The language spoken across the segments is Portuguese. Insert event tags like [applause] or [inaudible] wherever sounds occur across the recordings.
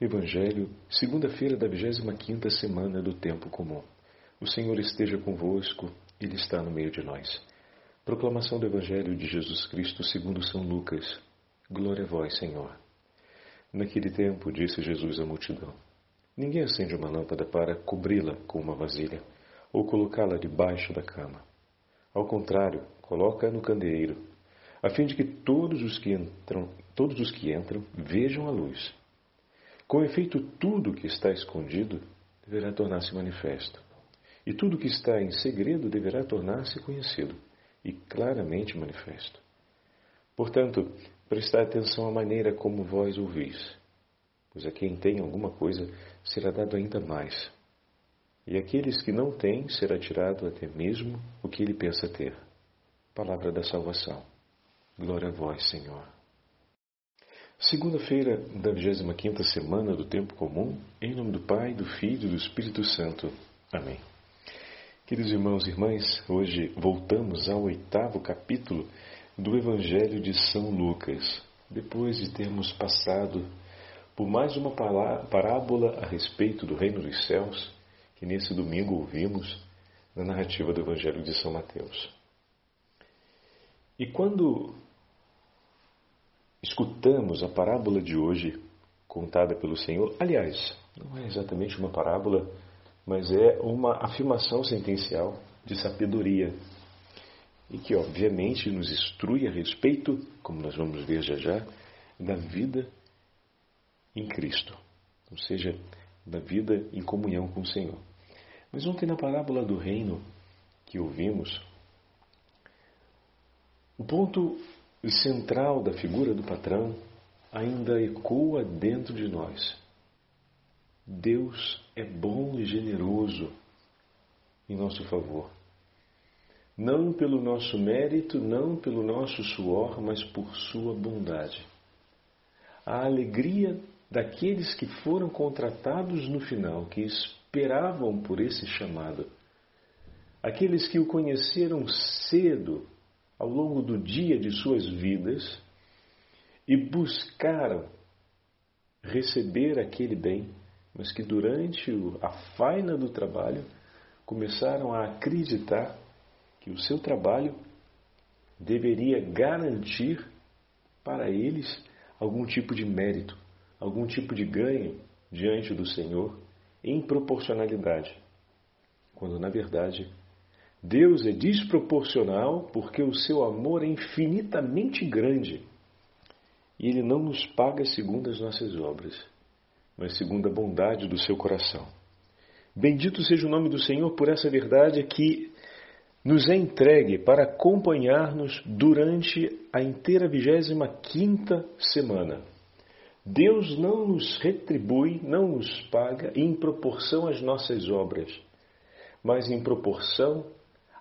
Evangelho, segunda-feira da 25 semana do tempo comum. O Senhor esteja convosco, ele está no meio de nós. Proclamação do Evangelho de Jesus Cristo, segundo São Lucas. Glória a vós, Senhor. Naquele tempo, disse Jesus à multidão: Ninguém acende uma lâmpada para cobri-la com uma vasilha ou colocá-la debaixo da cama. Ao contrário, coloca-a no candeeiro, a fim de que todos os que entram, todos os que entram vejam a luz. Com efeito, tudo que está escondido deverá tornar-se manifesto, e tudo que está em segredo deverá tornar-se conhecido e claramente manifesto. Portanto, prestai atenção à maneira como vós ouvis, pois a quem tem alguma coisa será dado ainda mais, e aqueles que não têm será tirado até mesmo o que ele pensa ter. Palavra da salvação. Glória a vós, Senhor. Segunda-feira da 25 semana do Tempo Comum, em nome do Pai, do Filho e do Espírito Santo. Amém. Queridos irmãos e irmãs, hoje voltamos ao oitavo capítulo do Evangelho de São Lucas, depois de termos passado por mais uma parábola a respeito do Reino dos Céus, que nesse domingo ouvimos na narrativa do Evangelho de São Mateus. E quando escutamos a parábola de hoje contada pelo Senhor, aliás, não é exatamente uma parábola, mas é uma afirmação sentencial de sabedoria e que, obviamente, nos instrui a respeito, como nós vamos ver já já, da vida em Cristo, ou seja, da vida em comunhão com o Senhor. Mas ontem, na parábola do reino que ouvimos, o ponto o central da figura do patrão ainda ecoa dentro de nós. Deus é bom e generoso em nosso favor. Não pelo nosso mérito, não pelo nosso suor, mas por sua bondade. A alegria daqueles que foram contratados no final, que esperavam por esse chamado. Aqueles que o conheceram cedo ao longo do dia de suas vidas e buscaram receber aquele bem, mas que durante a faina do trabalho começaram a acreditar que o seu trabalho deveria garantir para eles algum tipo de mérito, algum tipo de ganho diante do Senhor em proporcionalidade, quando na verdade Deus é desproporcional porque o seu amor é infinitamente grande e ele não nos paga segundo as nossas obras, mas segundo a bondade do seu coração. Bendito seja o nome do Senhor por essa verdade que nos é entregue para acompanhar-nos durante a inteira vigésima quinta semana. Deus não nos retribui, não nos paga em proporção às nossas obras, mas em proporção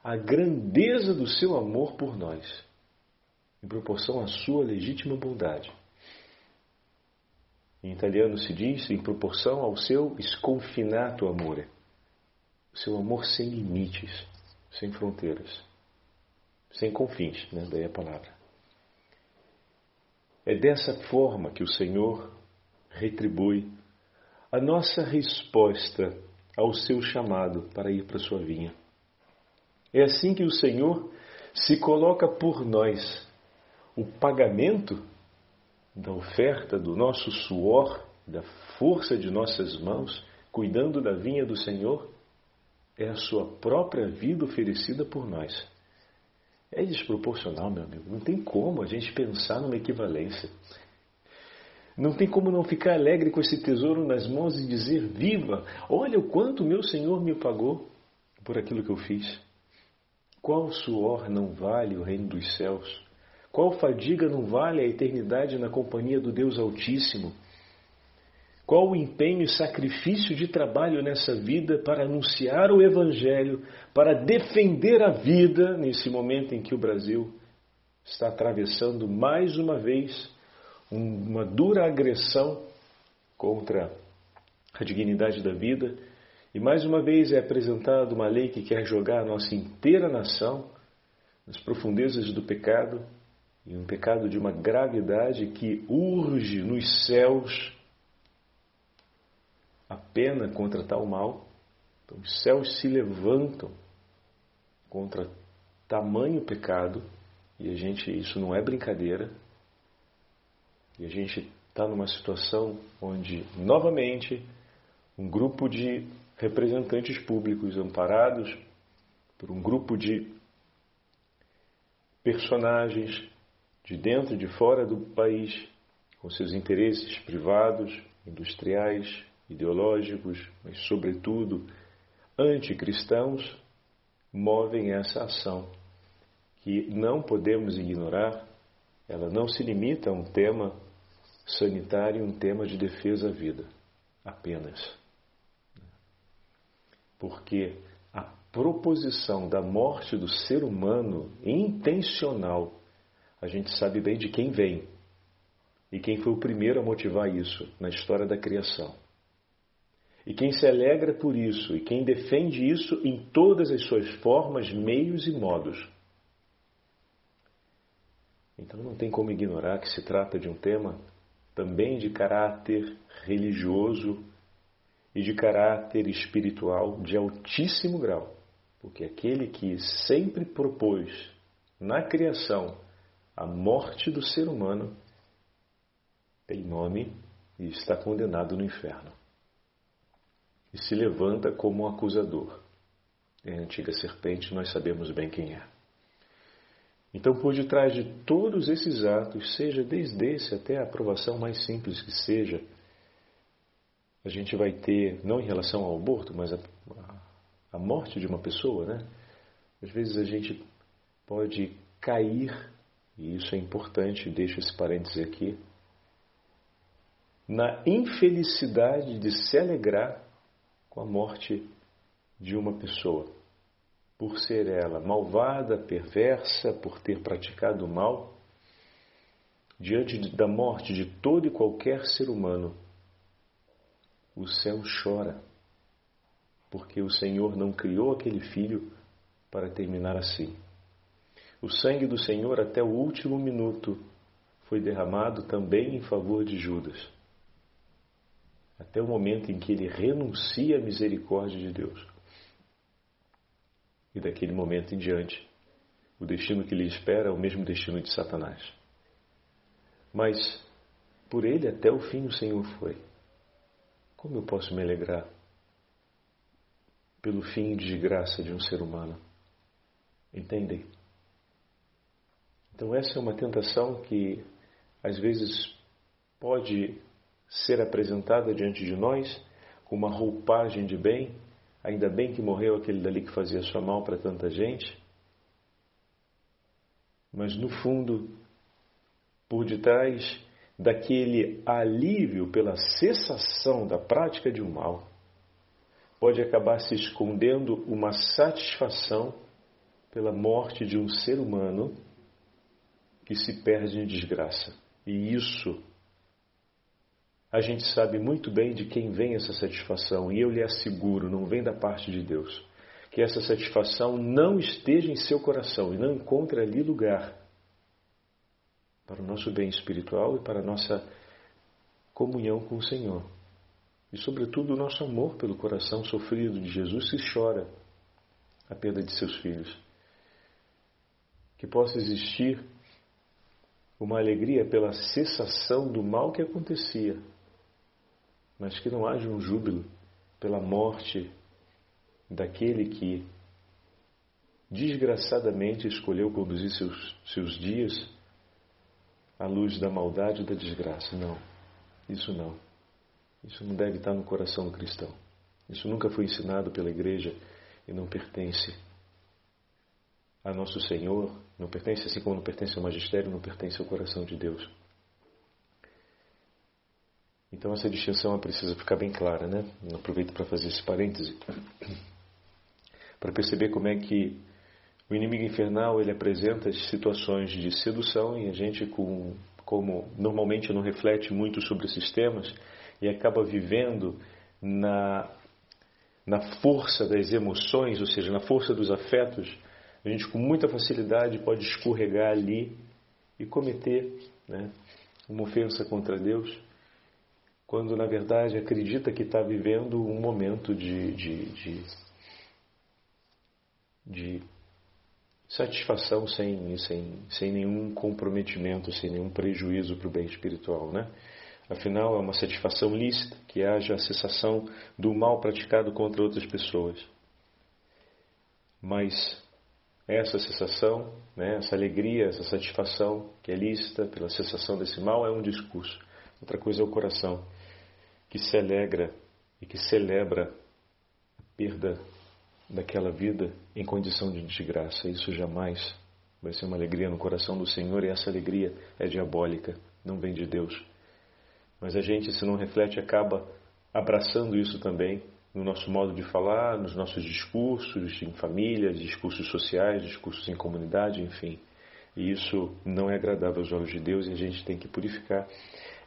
a grandeza do seu amor por nós, em proporção à sua legítima bondade. Em italiano se diz em proporção ao seu sconfinato amore, o seu amor sem limites, sem fronteiras, sem confins, né? daí a palavra. É dessa forma que o Senhor retribui a nossa resposta ao seu chamado para ir para a sua vinha. É assim que o Senhor se coloca por nós. O pagamento da oferta do nosso suor, da força de nossas mãos, cuidando da vinha do Senhor, é a sua própria vida oferecida por nós. É desproporcional, meu amigo. Não tem como a gente pensar numa equivalência. Não tem como não ficar alegre com esse tesouro nas mãos e dizer: Viva! Olha o quanto meu Senhor me pagou por aquilo que eu fiz. Qual suor não vale o reino dos céus? Qual fadiga não vale a eternidade na companhia do Deus Altíssimo? Qual o empenho e sacrifício de trabalho nessa vida para anunciar o Evangelho, para defender a vida nesse momento em que o Brasil está atravessando mais uma vez uma dura agressão contra a dignidade da vida e mais uma vez é apresentada uma lei que quer jogar a nossa inteira nação nas profundezas do pecado, e um pecado de uma gravidade que urge nos céus a pena contra tal mal. Então, os céus se levantam contra tamanho pecado e a gente, isso não é brincadeira. E a gente está numa situação onde, novamente, um grupo de representantes públicos amparados por um grupo de personagens de dentro e de fora do país, com seus interesses privados, industriais, ideológicos, mas, sobretudo, anticristãos, movem essa ação que não podemos ignorar. Ela não se limita a um tema sanitário, um tema de defesa à vida, apenas. Porque a proposição da morte do ser humano intencional, a gente sabe bem de quem vem e quem foi o primeiro a motivar isso na história da criação. E quem se alegra por isso e quem defende isso em todas as suas formas, meios e modos. Então não tem como ignorar que se trata de um tema também de caráter religioso e de caráter espiritual de altíssimo grau. Porque aquele que sempre propôs na criação a morte do ser humano tem nome e está condenado no inferno e se levanta como um acusador. É a antiga serpente, nós sabemos bem quem é. Então, por detrás de todos esses atos, seja desde esse até a aprovação mais simples que seja, a gente vai ter, não em relação ao aborto, mas a, a morte de uma pessoa, né? Às vezes a gente pode cair, e isso é importante, deixo esse parêntese aqui, na infelicidade de se alegrar com a morte de uma pessoa. Por ser ela malvada, perversa, por ter praticado o mal, diante da morte de todo e qualquer ser humano, o céu chora, porque o Senhor não criou aquele filho para terminar assim. O sangue do Senhor até o último minuto foi derramado também em favor de Judas até o momento em que ele renuncia à misericórdia de Deus. E daquele momento em diante, o destino que lhe espera é o mesmo destino de Satanás. Mas por ele até o fim o Senhor foi. Como eu posso me alegrar pelo fim de desgraça de um ser humano? Entendem? Então, essa é uma tentação que às vezes pode ser apresentada diante de nós com uma roupagem de bem, ainda bem que morreu aquele dali que fazia sua mal para tanta gente. Mas no fundo, por detrás daquele alívio pela cessação da prática de um mal, pode acabar se escondendo uma satisfação pela morte de um ser humano que se perde em desgraça. E isso a gente sabe muito bem de quem vem essa satisfação, e eu lhe asseguro, não vem da parte de Deus. Que essa satisfação não esteja em seu coração e não encontre ali lugar para o nosso bem espiritual e para a nossa comunhão com o Senhor. E, sobretudo, o nosso amor pelo coração sofrido de Jesus se chora a perda de seus filhos. Que possa existir uma alegria pela cessação do mal que acontecia mas que não haja um júbilo pela morte daquele que desgraçadamente escolheu conduzir seus, seus dias à luz da maldade e da desgraça. Não, isso não. Isso não deve estar no coração do cristão. Isso nunca foi ensinado pela igreja e não pertence a nosso Senhor, não pertence assim como não pertence ao magistério, não pertence ao coração de Deus. Então essa distinção precisa ficar bem clara, né? Eu aproveito para fazer esse parêntese [clears throat] para perceber como é que o inimigo infernal ele apresenta situações de sedução e a gente com, como normalmente não reflete muito sobre esses temas e acaba vivendo na na força das emoções, ou seja, na força dos afetos, a gente com muita facilidade pode escorregar ali e cometer né, uma ofensa contra Deus quando na verdade acredita que está vivendo um momento de, de, de, de satisfação sem, sem, sem nenhum comprometimento, sem nenhum prejuízo para o bem espiritual, né? Afinal, é uma satisfação lícita que haja a cessação do mal praticado contra outras pessoas. Mas essa cessação, né, essa alegria, essa satisfação que é lícita pela cessação desse mal é um discurso. Outra coisa é o coração, que se alegra e que celebra a perda daquela vida em condição de desgraça. Isso jamais vai ser uma alegria no coração do Senhor e essa alegria é diabólica, não vem de Deus. Mas a gente, se não reflete, acaba abraçando isso também no nosso modo de falar, nos nossos discursos em família, discursos sociais, discursos em comunidade, enfim. E isso não é agradável aos olhos de Deus e a gente tem que purificar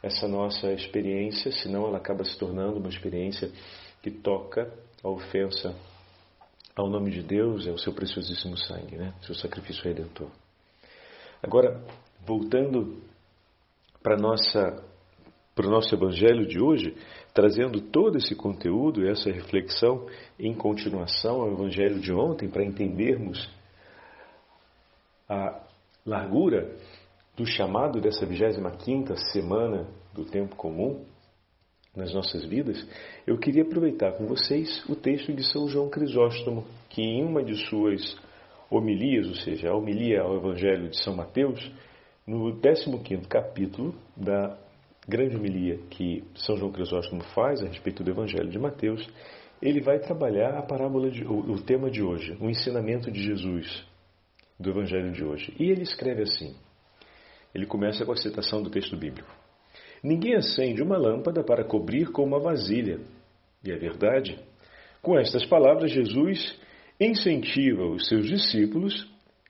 essa nossa experiência, senão ela acaba se tornando uma experiência que toca a ofensa ao nome de Deus, é o seu preciosíssimo sangue, né? seu sacrifício redentor. Agora, voltando para nossa para o nosso evangelho de hoje, trazendo todo esse conteúdo e essa reflexão em continuação ao evangelho de ontem, para entendermos a largura do chamado dessa 25 semana do tempo comum, nas nossas vidas, eu queria aproveitar com vocês o texto de São João Crisóstomo, que em uma de suas homilias, ou seja, a homilia ao Evangelho de São Mateus, no 15 capítulo da grande homilia que São João Crisóstomo faz a respeito do Evangelho de Mateus, ele vai trabalhar a parábola de, o, o tema de hoje, o ensinamento de Jesus do Evangelho de hoje. E ele escreve assim. Ele começa com a citação do texto bíblico. Ninguém acende uma lâmpada para cobrir com uma vasilha. E é verdade. Com estas palavras, Jesus incentiva os seus discípulos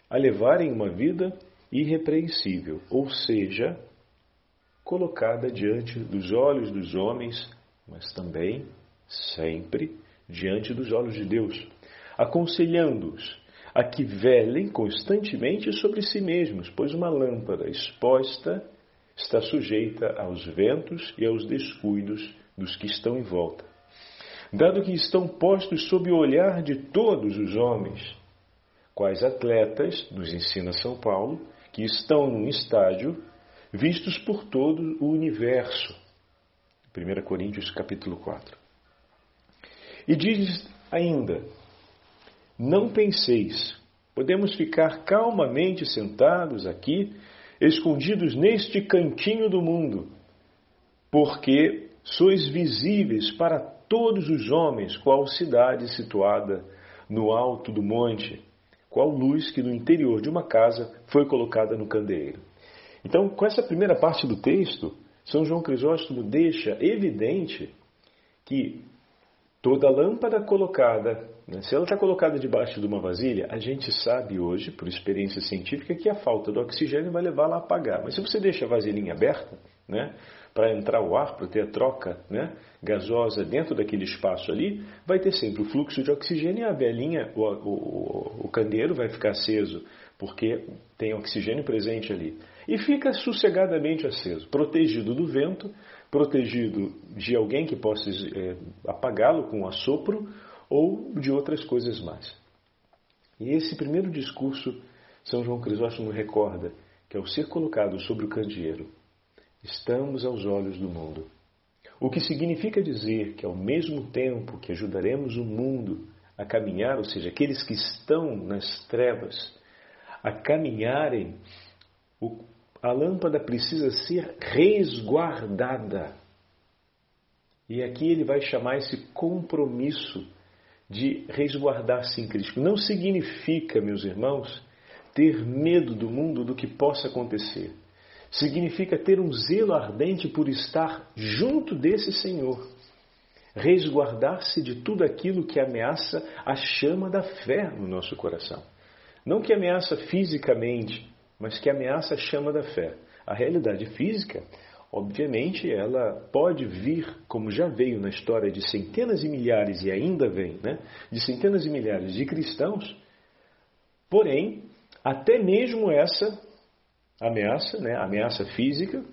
a levarem uma vida irrepreensível, ou seja, colocada diante dos olhos dos homens, mas também, sempre, diante dos olhos de Deus, aconselhando-os a que velem constantemente sobre si mesmos, pois uma lâmpada exposta está sujeita aos ventos e aos descuidos dos que estão em volta. Dado que estão postos sob o olhar de todos os homens, quais atletas, nos ensina São Paulo, que estão num estádio vistos por todo o universo. 1 Coríntios capítulo 4. E diz ainda: Não penseis, podemos ficar calmamente sentados aqui escondidos neste cantinho do mundo, porque sois visíveis para todos os homens, qual cidade situada no alto do monte, qual luz que no interior de uma casa foi colocada no candeeiro. Então, com essa primeira parte do texto, São João Crisóstomo deixa evidente que toda lâmpada colocada né? Se ela está colocada debaixo de uma vasilha, a gente sabe hoje, por experiência científica, que a falta do oxigênio vai levá-la a apagar. Mas se você deixa a vasilhinha aberta, né, para entrar o ar, para ter a troca né, gasosa dentro daquele espaço ali, vai ter sempre o fluxo de oxigênio e a velhinha, o, o, o candeeiro vai ficar aceso, porque tem oxigênio presente ali. E fica sossegadamente aceso, protegido do vento, protegido de alguém que possa é, apagá-lo com um assopro ou de outras coisas mais. E esse primeiro discurso, São João Crisóstomo recorda que ao ser colocado sobre o candeeiro, estamos aos olhos do mundo. O que significa dizer que ao mesmo tempo que ajudaremos o mundo a caminhar, ou seja, aqueles que estão nas trevas, a caminharem, a lâmpada precisa ser resguardada. E aqui ele vai chamar esse compromisso de resguardar-se em Cristo. Não significa, meus irmãos, ter medo do mundo, do que possa acontecer. Significa ter um zelo ardente por estar junto desse Senhor. Resguardar-se de tudo aquilo que ameaça a chama da fé no nosso coração. Não que ameaça fisicamente, mas que ameaça a chama da fé. A realidade física obviamente ela pode vir, como já veio na história de centenas e milhares, e ainda vem, né, de centenas e milhares de cristãos, porém, até mesmo essa ameaça, né, ameaça física,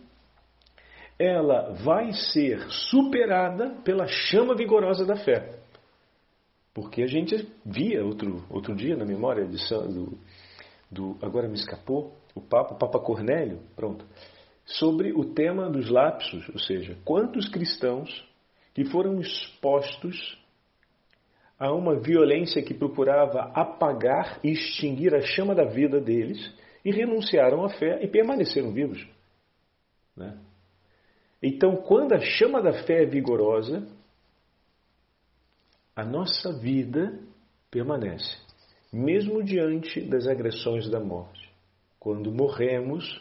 ela vai ser superada pela chama vigorosa da fé. Porque a gente via outro, outro dia na memória de, do, do. Agora me escapou, o Papa, o Papa Cornélio, pronto, sobre o tema dos lapsos, ou seja, quantos cristãos que foram expostos a uma violência que procurava apagar e extinguir a chama da vida deles e renunciaram à fé e permaneceram vivos. Né? Então, quando a chama da fé é vigorosa, a nossa vida permanece, mesmo diante das agressões da morte. Quando morremos,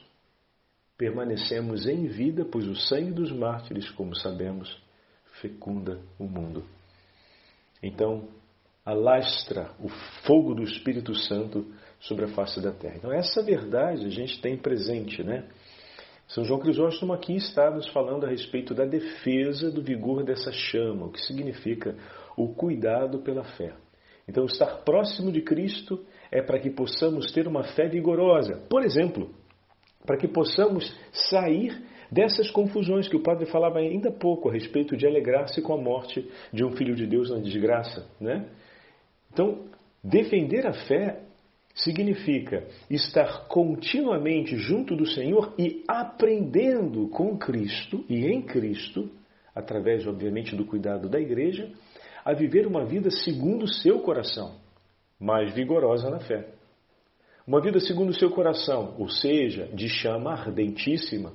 permanecemos em vida, pois o sangue dos mártires, como sabemos, fecunda o mundo. Então, alastra o fogo do Espírito Santo sobre a face da terra. Então, essa verdade a gente tem presente, né? São João Crisóstomo aqui está nos falando a respeito da defesa do vigor dessa chama, o que significa o cuidado pela fé. Então, estar próximo de Cristo é para que possamos ter uma fé vigorosa. Por exemplo, para que possamos sair dessas confusões que o padre falava ainda há pouco a respeito de alegrar-se com a morte de um filho de Deus na desgraça, né? Então, defender a fé significa estar continuamente junto do Senhor e aprendendo com Cristo e em Cristo, através, obviamente, do cuidado da igreja, a viver uma vida segundo o seu coração, mais vigorosa na fé. Uma vida segundo o seu coração, ou seja, de chama ardentíssima,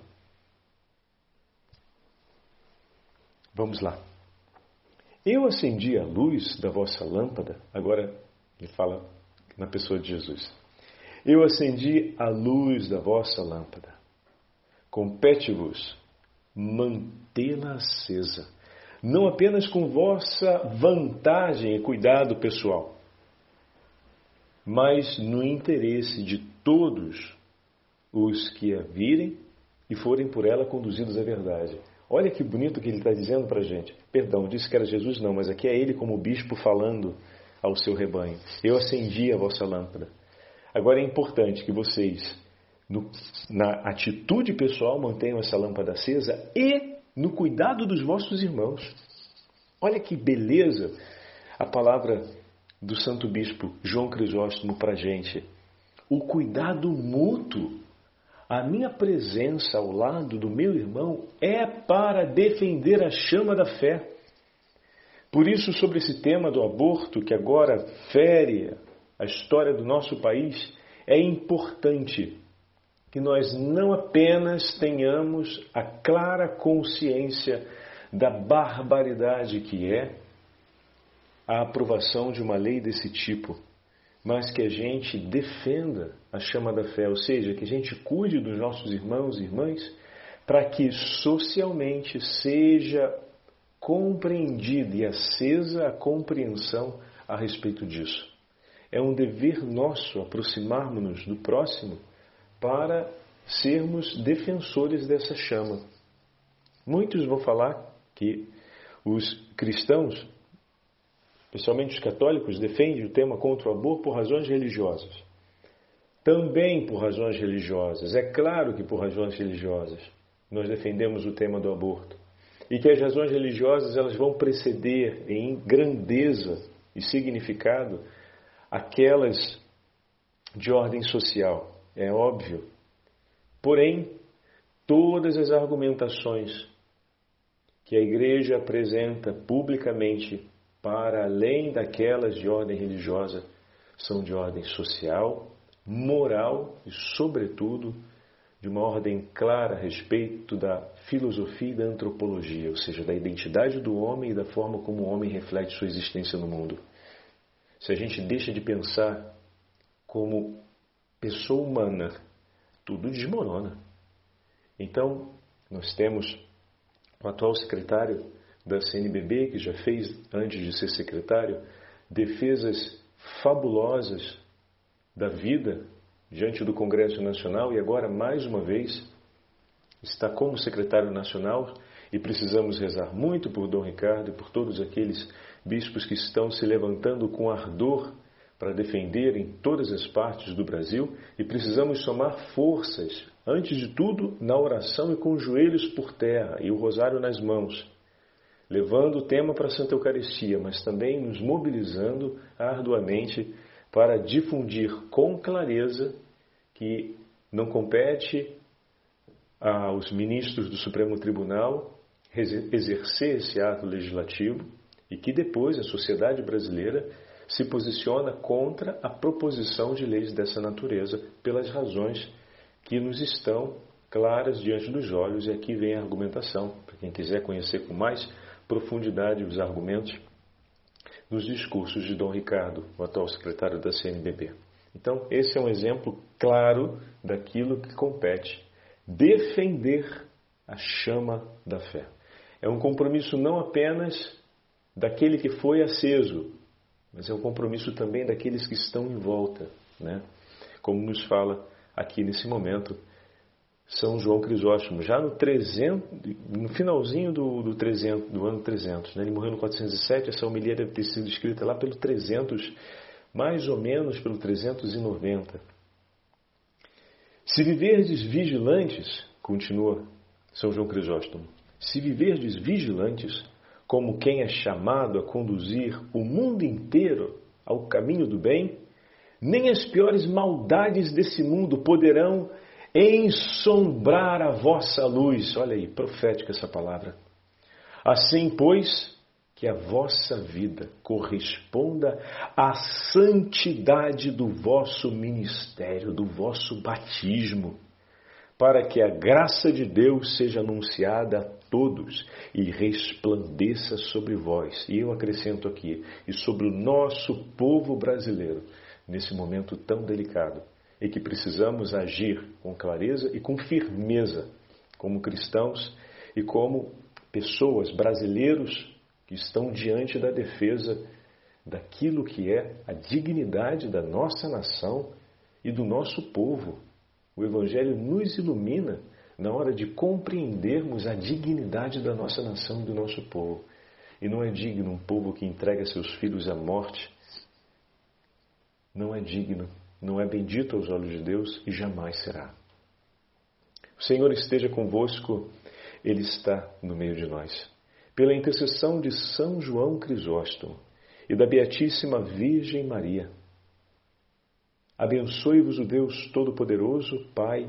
Vamos lá. Eu acendi a luz da vossa lâmpada. Agora ele fala na pessoa de Jesus. Eu acendi a luz da vossa lâmpada. Compete-vos mantê-la acesa, não apenas com vossa vantagem e cuidado pessoal, mas no interesse de todos os que a virem e forem por ela conduzidos à verdade. Olha que bonito que ele está dizendo para a gente. Perdão, disse que era Jesus, não, mas aqui é ele como bispo falando ao seu rebanho. Eu acendi a vossa lâmpada. Agora é importante que vocês, no, na atitude pessoal, mantenham essa lâmpada acesa e no cuidado dos vossos irmãos. Olha que beleza a palavra do Santo Bispo João Crisóstomo para a gente. O cuidado mútuo a minha presença ao lado do meu irmão é para defender a chama da fé. Por isso, sobre esse tema do aborto, que agora fere a história do nosso país, é importante que nós não apenas tenhamos a clara consciência da barbaridade que é a aprovação de uma lei desse tipo mas que a gente defenda a chama da fé, ou seja, que a gente cuide dos nossos irmãos e irmãs, para que socialmente seja compreendida e acesa a compreensão a respeito disso. É um dever nosso aproximarmos-nos do próximo para sermos defensores dessa chama. Muitos vão falar que os cristãos especialmente os católicos, defendem o tema contra o aborto por razões religiosas. Também por razões religiosas. É claro que por razões religiosas nós defendemos o tema do aborto. E que as razões religiosas elas vão preceder em grandeza e significado aquelas de ordem social. É óbvio. Porém, todas as argumentações que a igreja apresenta publicamente para além daquelas de ordem religiosa, são de ordem social, moral e, sobretudo, de uma ordem clara a respeito da filosofia e da antropologia, ou seja, da identidade do homem e da forma como o homem reflete sua existência no mundo. Se a gente deixa de pensar como pessoa humana, tudo desmorona. Então, nós temos o atual secretário da CNBB, que já fez, antes de ser secretário, defesas fabulosas da vida diante do Congresso Nacional e agora, mais uma vez, está como secretário nacional e precisamos rezar muito por Dom Ricardo e por todos aqueles bispos que estão se levantando com ardor para defender em todas as partes do Brasil e precisamos somar forças antes de tudo, na oração e com os joelhos por terra e o rosário nas mãos, levando o tema para a Santa Eucaristia, mas também nos mobilizando arduamente para difundir com clareza que não compete aos ministros do Supremo Tribunal exercer esse ato legislativo e que depois a sociedade brasileira se posiciona contra a proposição de leis dessa natureza pelas razões que nos estão claras diante dos olhos. E aqui vem a argumentação, para quem quiser conhecer com mais profundidade os argumentos nos discursos de Dom Ricardo, o atual secretário da CNBB. Então, esse é um exemplo claro daquilo que compete defender a chama da fé. É um compromisso não apenas daquele que foi aceso, mas é um compromisso também daqueles que estão em volta, né? Como nos fala aqui nesse momento São João Crisóstomo, já no 300, no finalzinho do, do, 300, do ano 300, né? ele morreu no 407, essa homilia deve ter sido escrita lá pelo 300, mais ou menos pelo 390. Se viverdes vigilantes, continua São João Crisóstomo, se viverdes vigilantes, como quem é chamado a conduzir o mundo inteiro ao caminho do bem, nem as piores maldades desse mundo poderão ensombrar a vossa luz. Olha aí, profética essa palavra. Assim, pois, que a vossa vida corresponda à santidade do vosso ministério, do vosso batismo para que a graça de Deus seja anunciada a todos e resplandeça sobre vós. E eu acrescento aqui, e sobre o nosso povo brasileiro, nesse momento tão delicado, e que precisamos agir com clareza e com firmeza, como cristãos e como pessoas, brasileiros, que estão diante da defesa daquilo que é a dignidade da nossa nação e do nosso povo o Evangelho nos ilumina na hora de compreendermos a dignidade da nossa nação e do nosso povo. E não é digno um povo que entrega seus filhos à morte. Não é digno, não é bendito aos olhos de Deus e jamais será. O Senhor esteja convosco, Ele está no meio de nós. Pela intercessão de São João Crisóstomo e da Beatíssima Virgem Maria, Abençoe-vos o Deus Todo-Poderoso, Pai,